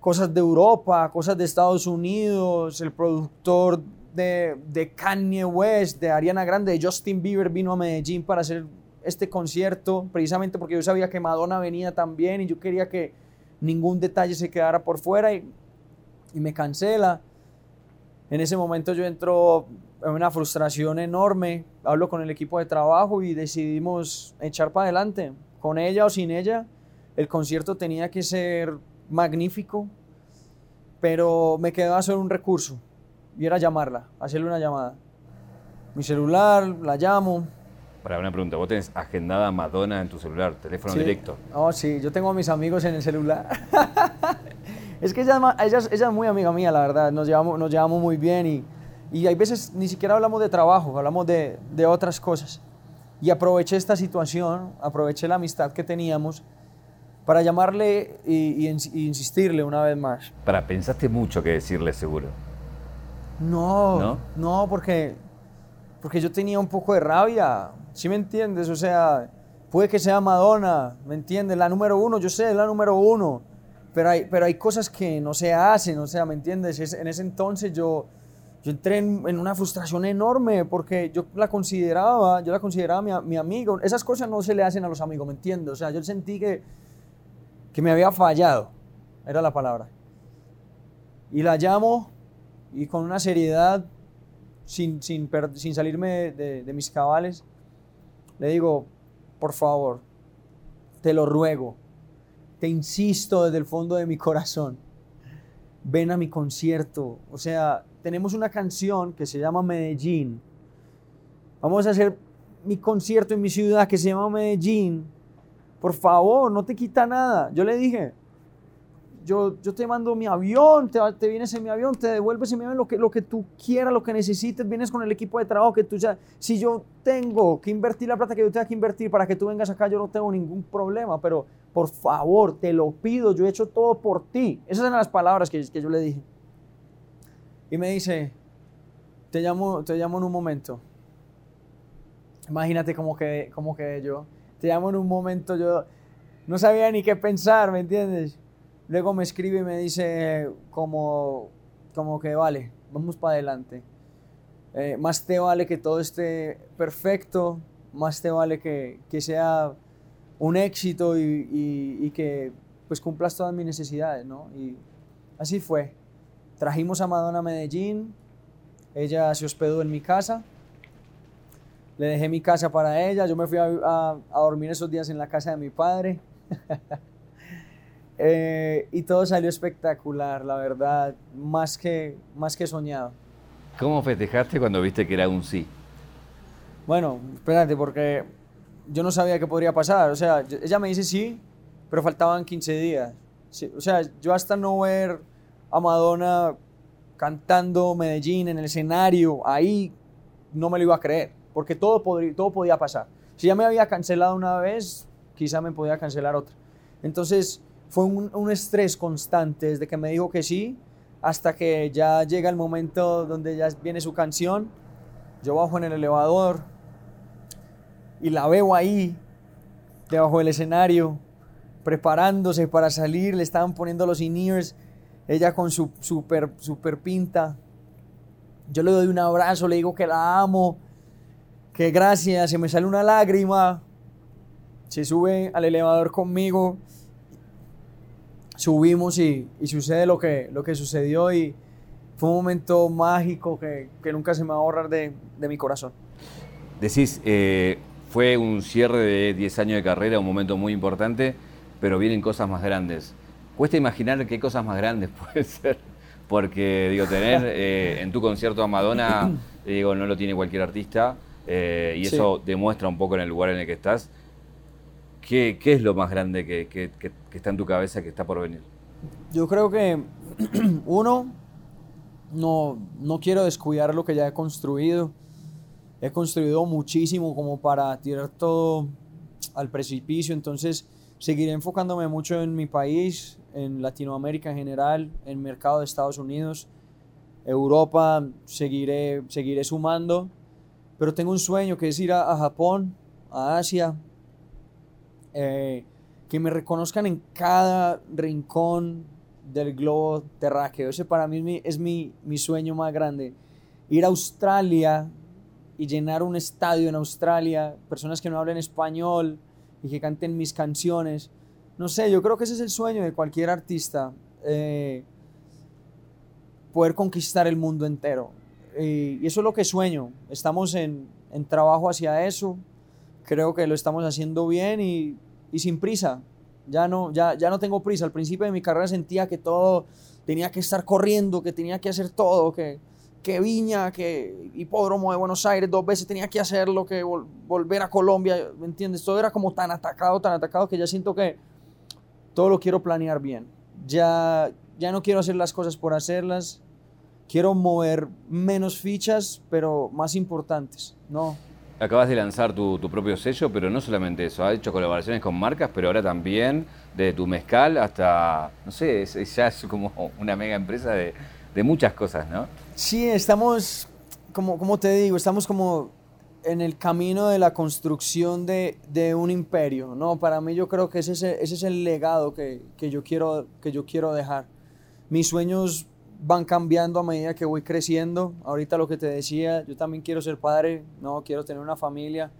cosas de Europa, cosas de Estados Unidos, el productor de, Kanye West, de Ariana Grande, de Justin Bieber vino a Medellín para hacer este concierto, precisamente porque yo sabía que Madonna venía también y yo quería que ningún detalle se quedara por fuera y, y me cancela. En ese momento yo entro en una frustración enorme, hablo con el equipo de trabajo y decidimos echar para adelante. Con ella o sin ella, el concierto tenía que ser magnífico, pero me quedaba solo un recurso y era llamarla, hacerle una llamada. Mi celular, la llamo. Para una pregunta, ¿vos tenés agendada Madonna en tu celular, teléfono Sí. directo? Oh, sí, yo tengo a mis amigos en el celular. (laughs) es que ella, ella ella es muy amiga mía, la verdad. Nos llevamos, nos llevamos muy bien y, y hay veces ni siquiera hablamos de trabajo, hablamos de, de otras cosas. Y aproveché esta situación, aproveché la amistad que teníamos para llamarle y, y y insistirle una vez más. Para, pensaste mucho que decirle seguro. No, ¿No? no, porque, porque yo tenía un poco de rabia, ¿sí me entiendes? O sea, puede que sea Madonna, ¿me entiendes? La número uno, yo sé, es la número uno, pero hay, pero hay cosas que no se hacen, o sea, ¿me entiendes? Es- en ese entonces yo, yo entré en, en una frustración enorme porque yo la consideraba, yo la consideraba mi, mi amigo. Esas cosas no se le hacen a los amigos, ¿me entiendes? O sea, yo sentí que, que me había fallado, era la palabra. Y la llamo y con una seriedad, sin, sin, sin salirme de- de mis cabales, le digo, por favor, te lo ruego, te insisto desde el fondo de mi corazón, ven a mi concierto. O sea, tenemos una canción que se llama Medellín. Vamos a hacer mi concierto en mi ciudad que se llama Medellín. Por favor, no te quita nada. Yo le dije, yo, yo te mando mi avión, te, te vienes en mi avión, te devuelves en mi avión, lo que, lo que tú quieras, lo que necesites, vienes con el equipo de trabajo que tú ya... Si yo tengo que invertir la plata que yo tenga que invertir para que tú vengas acá, yo no tengo ningún problema, pero por favor, te lo pido, yo he hecho todo por ti. Esas eran las palabras que, que yo le dije. Y me dice, te llamo, te llamo en un momento. Imagínate cómo quedé, cómo quedé yo. Te llamo en un momento, yo no sabía ni qué pensar, ¿me entiendes? Luego me escribe y me dice como, como que vale, vamos para adelante. Eh, más te vale que todo esté perfecto, más te vale que, que sea un éxito y, y- que pues cumplas todas mis necesidades, ¿no? Y así fue. Trajimos a Madonna a Medellín, ella se hospedó en mi casa, le dejé mi casa para ella, yo me fui a- a dormir esos días en la casa de mi padre. (laughs) Eh, y todo salió espectacular, la verdad, más que, más que soñado. ¿Cómo festejaste cuando viste que era un sí? Bueno, espérate, porque yo no sabía qué podría pasar. O sea, ella me dice sí, pero faltaban 15 días. Sí, o sea, yo hasta no ver a Madonna cantando Medellín en el escenario, ahí no me lo iba a creer, porque todo, todo podía pasar. Si ya me había cancelado una vez, quizá me podía cancelar otra. Entonces fue un, estrés constante desde que me dijo que sí hasta que ya llega el momento donde ya viene su canción Yo bajo en el elevador y la veo ahí, debajo del escenario, preparándose para salir, le estaban poniendo los in-ears, ella con su super, super pinta. Yo le doy un abrazo, le digo que la amo, que gracias, se me sale una lágrima. Se sube al elevador conmigo, subimos y, sucede lo que, lo que sucedió y fue un momento mágico que, nunca se me va a borrar de, mi corazón. Decís, eh, fue un cierre de 10 años de carrera, un momento muy importante pero vienen cosas más grandes. Cuesta imaginar qué cosas más grandes (laughs) puede ser, porque digo, tener (laughs) eh, en tu concierto a Madonna, (clears throat) digo, no lo tiene cualquier artista, eh, y eso demuestra un poco en el lugar en el que estás. ¿Qué, qué es lo más grande que, que, está en tu cabeza que está por venir? Yo creo que, (clears throat) uno, no, no quiero descuidar lo que ya he construido. He construido muchísimo como para tirar todo al precipicio, entonces Seguiré enfocándome mucho en mi país, en Latinoamérica en general, en el mercado de Estados Unidos, Europa, seguiré, seguiré sumando, pero tengo un sueño que es ir a, Japón, a Asia, eh, que me reconozcan en cada rincón del globo terráqueo. Ese para mí es, mi, mi sueño más grande. Ir a Australia y llenar un estadio en Australia, personas que no hablen español, y que canten mis canciones. No sé, yo creo que ese es el sueño de cualquier artista, eh, poder conquistar el mundo entero. y eso es lo que sueño. Estamos en, en, trabajo hacia eso. Creo que lo estamos haciendo bien y, y sin prisa. Ya no, ya, ya no tengo prisa. Al principio de mi carrera sentía que todo tenía que estar corriendo, que tenía que hacer todo, que, que Viña, que Hipódromo de Buenos Aires dos veces tenía que hacerlo, que volver a Colombia, ¿me entiendes? Todo era como tan atacado, tan atacado que ya siento que todo lo quiero planear bien. Ya, ya no quiero hacer las cosas por hacerlas, quiero mover menos fichas, pero más importantes, ¿no? Acabas de lanzar tu, propio sello, pero no solamente eso, has hecho colaboraciones con marcas, pero ahora también de tu mezcal hasta, no sé, ya es como una mega empresa de, de muchas cosas, ¿no? Sí, estamos, como, como te digo, estamos como en el camino de la construcción de, de, un imperio, ¿no? Para mí yo creo que ese es ese es el legado que, que, yo quiero, que yo quiero dejar. Mis sueños van cambiando a medida que voy creciendo. Ahorita lo que te decía, yo también quiero ser padre, ¿no? Quiero tener una familia,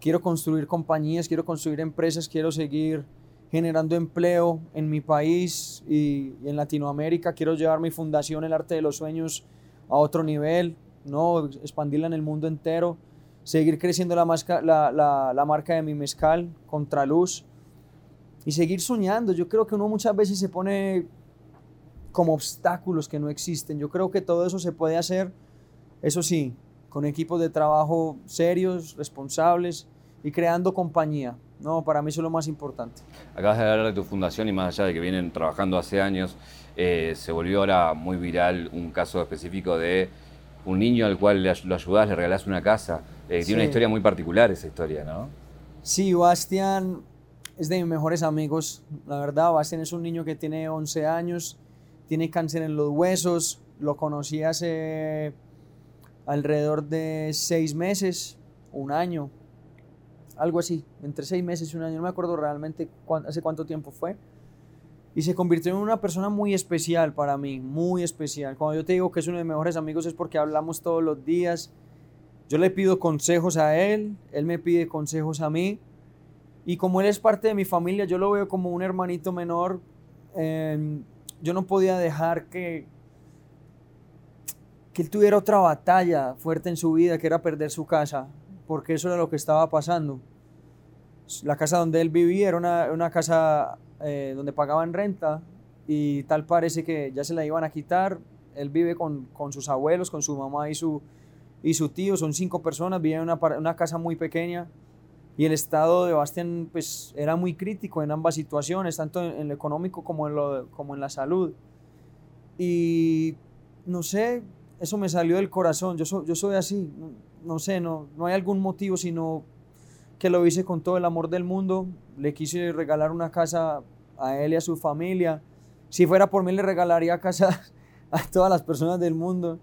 quiero construir compañías, quiero construir empresas, quiero seguir generando empleo en mi país y, en Latinoamérica. Quiero llevar mi fundación El Arte de los Sueños a otro nivel, ¿no? expandirla en el mundo entero, seguir creciendo la, la, la, marca de mi mezcal, Contraluz, y seguir soñando. Yo creo que uno muchas veces se pone como obstáculos que no existen. Yo creo que todo eso se puede hacer, eso sí, con equipos de trabajo serios, responsables y creando compañía. No, para mí eso es lo más importante. Acabas de hablar de tu fundación y más allá de que vienen trabajando hace años, eh, se volvió ahora muy viral un caso específico de un niño al cual lo ayudás, le regalás una casa. Eh, tiene una historia muy particular esa historia, ¿no? Sí, Bastian es de mis mejores amigos. La verdad, Bastian es un niño que tiene 11 años, tiene cáncer en los huesos. Lo conocí hace alrededor de seis meses, un año algo así, entre seis meses y un año, no me acuerdo realmente hace cuánto tiempo fue. Y se convirtió en una persona muy especial para mí, muy especial. Cuando yo te digo que es uno de mis mejores amigos es porque hablamos todos los días. Yo le pido consejos a él, él me pide consejos a mí. Y como él es parte de mi familia, yo lo veo como un hermanito menor. Em, yo no podía dejar que, que él tuviera otra batalla fuerte en su vida, que era perder su casa porque eso era lo que estaba pasando. La casa donde él vivía era una, una casa eh, donde pagaban renta y tal parece que ya se la iban a quitar. Él vive con, con sus abuelos, con su mamá y su, y su tío, son cinco personas, viven en una, una casa muy pequeña y el estado de Bastian pues, era muy crítico en ambas situaciones, tanto en, lo económico como en, lo, como en la salud. Y no sé, eso me salió del corazón, yo, yo soy así, no sé, no, no hay algún motivo, sino que lo hice con todo el amor del mundo. Le quise regalar una casa a él y a su familia. Si fuera por mí, le regalaría casa (laughs) a todas las personas del mundo.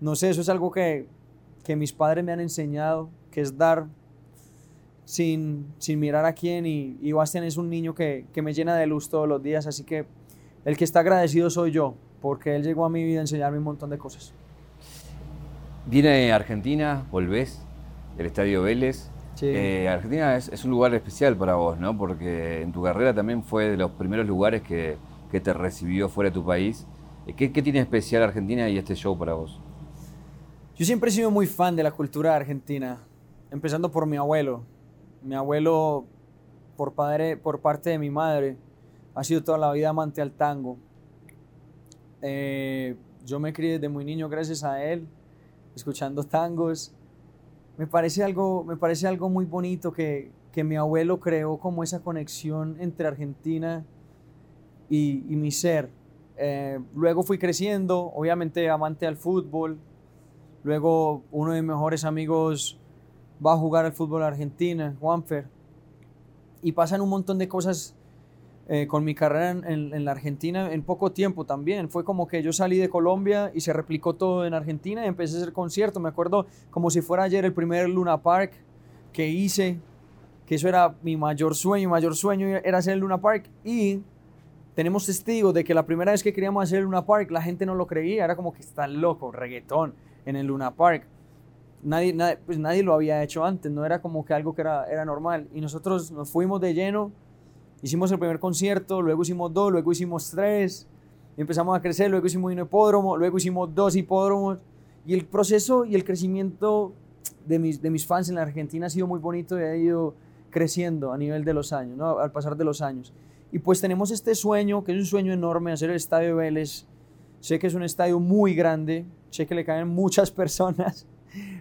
No sé, eso es algo que, que mis padres me han enseñado, que es dar sin, sin mirar a quién. Y, y Bastian es un niño que, que me llena de luz todos los días, así que el que está agradecido soy yo, porque él llegó a mi vida a enseñarme un montón de cosas. Viene Argentina, volvés, el Estadio Vélez. Sí. Eh, Argentina es, es un lugar especial para vos, ¿no? Porque en tu carrera también fue de los primeros lugares que, que te recibió fuera de tu país. Eh, ¿Qué, ¿Qué tiene especial Argentina y este show para vos? Yo siempre he sido muy fan de la cultura argentina, empezando por mi abuelo. Mi abuelo, por, parte de mi madre, ha sido toda la vida amante al tango. Eh, yo me crié desde muy niño gracias a él, escuchando tangos. Me parece algo, me parece algo muy bonito que, que mi abuelo creó como esa conexión entre Argentina y, y mi ser. Eh, luego fui creciendo, obviamente amante al fútbol. Luego uno de mis mejores amigos va a jugar al fútbol Argentina, Juanfer. Y pasan un montón de cosas eh, con mi carrera en la Argentina en poco tiempo también. Fue como que yo salí de Colombia y se replicó todo en Argentina y empecé a hacer conciertos. Me acuerdo como si fuera ayer el primer Luna Park que hice, que eso era mi mayor sueño. Mi mayor sueño era hacer el Luna Park y tenemos testigos de que la primera vez que queríamos hacer el Luna Park la gente no lo creía. Era como que está loco, reggaetón en el Luna Park. Nadie, pues nadie lo había hecho antes, no era como que algo que era, era normal. Y nosotros nos fuimos de lleno Hicimos el primer concierto, luego hicimos dos, luego hicimos tres, empezamos a crecer, luego hicimos un hipódromo, luego hicimos dos hipódromos, y el proceso y el crecimiento de mis, de mis fans en la Argentina ha sido muy bonito y ha ido creciendo a nivel de los años, ¿no? al pasar de los años. Y pues tenemos este sueño, que es un sueño enorme, hacer el Estadio Vélez. Sé que es un estadio muy grande, sé que le caen muchas (laughs) personas,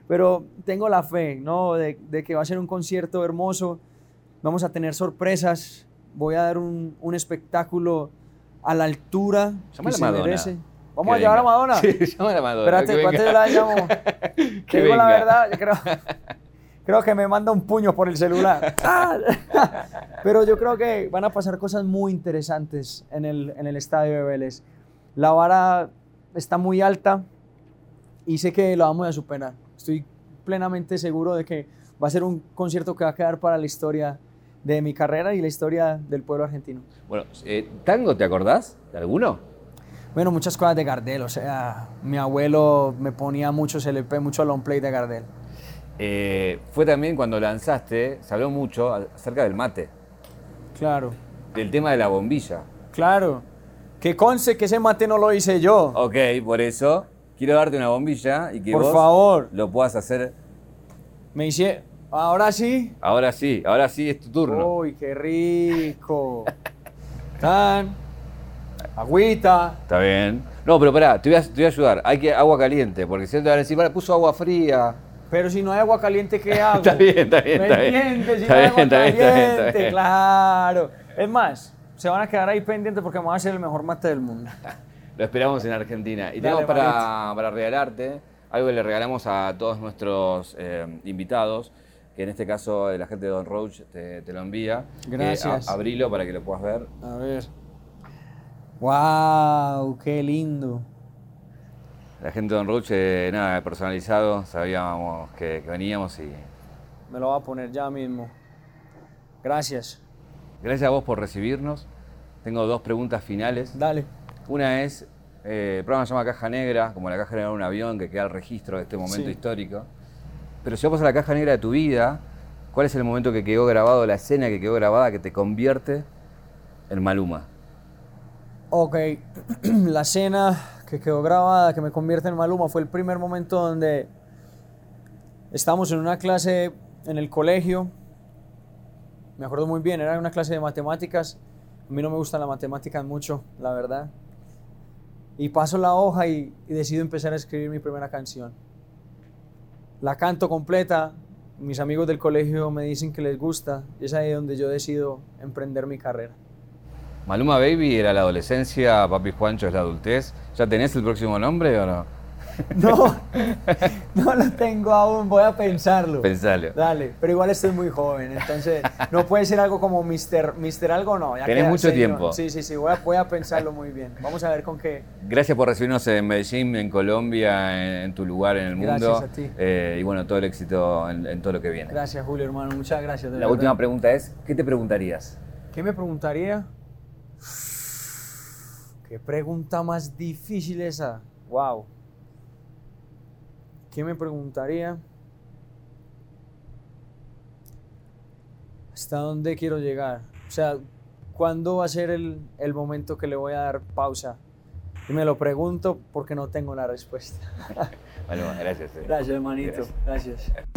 pero tengo la fe, ¿no? De, de que va a ser un concierto hermoso, vamos a tener sorpresas, voy a dar un, un espectáculo a la altura Llama a que la se Madonna. merece. Vamos Que a llevar a venga. Madonna. (laughs) Sí, llama a la Madonna. Espérate, espérate, yo la llamo. (laughs) Que Te digo la verdad, yo creo, (laughs) creo que me manda un puño por el celular. Pero yo creo que van a pasar cosas muy interesantes en el, en el estadio de Vélez. La vara está muy alta y sé que lo vamos a superar. Estoy plenamente seguro de que va a ser un concierto que va a quedar para la historia de mi carrera y la historia del pueblo argentino. Bueno, eh, ¿tango te acordás de alguno? Bueno, muchas cosas de Gardel, o sea, mi abuelo me ponía muchos LP, mucho long play de Gardel. Eh, fue también cuando lanzaste, se habló mucho acerca del mate, Claro, del tema de la bombilla. claro. Que conste que ese mate no lo hice yo. Ok, por eso quiero darte una bombilla y que Por vos favor. lo puedas hacer. Me hice. Ahora sí. Ahora sí, ahora sí es tu turno. Uy, qué rico. Tan. Agüita. Está bien. No, pero pará, te voy, a, te voy a ayudar. Hay que agua caliente, porque si no te van a decir, "Vale, puso agua fría. Pero si no hay agua caliente, ¿qué (laughs) hago? Está bien, está bien, ¿Me está bien. Si Está no hay bien, agua está bien, está bien, está caliente, claro. Es más, se van a quedar ahí pendientes porque me va a hacer el mejor mate del mundo. (laughs) Lo esperamos en Argentina. Y Dale, tenemos para, para regalarte algo que le regalamos a todos nuestros eh, invitados, que en este caso eh, la gente de Don Roach te, te lo envía. Que Gracias. a- abrilo para que lo puedas ver. A ver. ¡Wow! ¡Qué lindo! La gente de Don Roach, eh, nada, personalizado, sabíamos que, que veníamos y Me lo voy a poner ya mismo. Gracias. gracias a vos por recibirnos. Tengo dos preguntas finales. Dale. Una es, eh, el programa se llama Caja Negra, como la caja negra de un avión que queda el registro de este momento Sí. histórico. Pero si vamos a la caja negra de tu vida, ¿cuál es el momento que quedó grabado, la escena que quedó grabada que te convierte en Maluma? Ok, (clears throat) la escena que quedó grabada, que me convierte en Maluma, fue el primer momento donde estábamos en una clase en el colegio. Me acuerdo muy bien, era una clase de matemáticas. A mí no me gustan las matemáticas mucho, la verdad. Y paso la hoja y, decido empezar a escribir mi primera canción. La canto completa, mis amigos del colegio me dicen que les gusta, y es ahí donde yo decido emprender mi carrera. Maluma Baby era la adolescencia, Papi Juancho es la adultez. ¿Ya tenés el próximo nombre o no? No, no lo tengo aún, voy a pensarlo. Pensalo. Dale, pero igual estoy muy joven, entonces no puede ser algo como Mister, Mister algo, no. ya Tenés queda mucho tiempo. Sí, sí, sí, voy a, voy a pensarlo muy bien. Vamos a ver con qué. Gracias por recibirnos en Medellín, en Colombia, en, en tu lugar en el mundo. Gracias a ti. Eh, y bueno, todo el éxito en, en todo lo que viene. Gracias, Julio, hermano, muchas gracias. de La verdad. última pregunta es, ¿qué te preguntarías? ¿Qué me preguntaría? Qué pregunta más difícil esa. Wow. ¿Qué me preguntaría? ¿Hasta dónde quiero llegar? O sea, ¿cuándo va a ser el, el momento que le voy a dar pausa? Y me lo pregunto porque no tengo la respuesta. (laughs) Maluma, gracias. eh. Gracias, hermanito. Gracias. Gracias.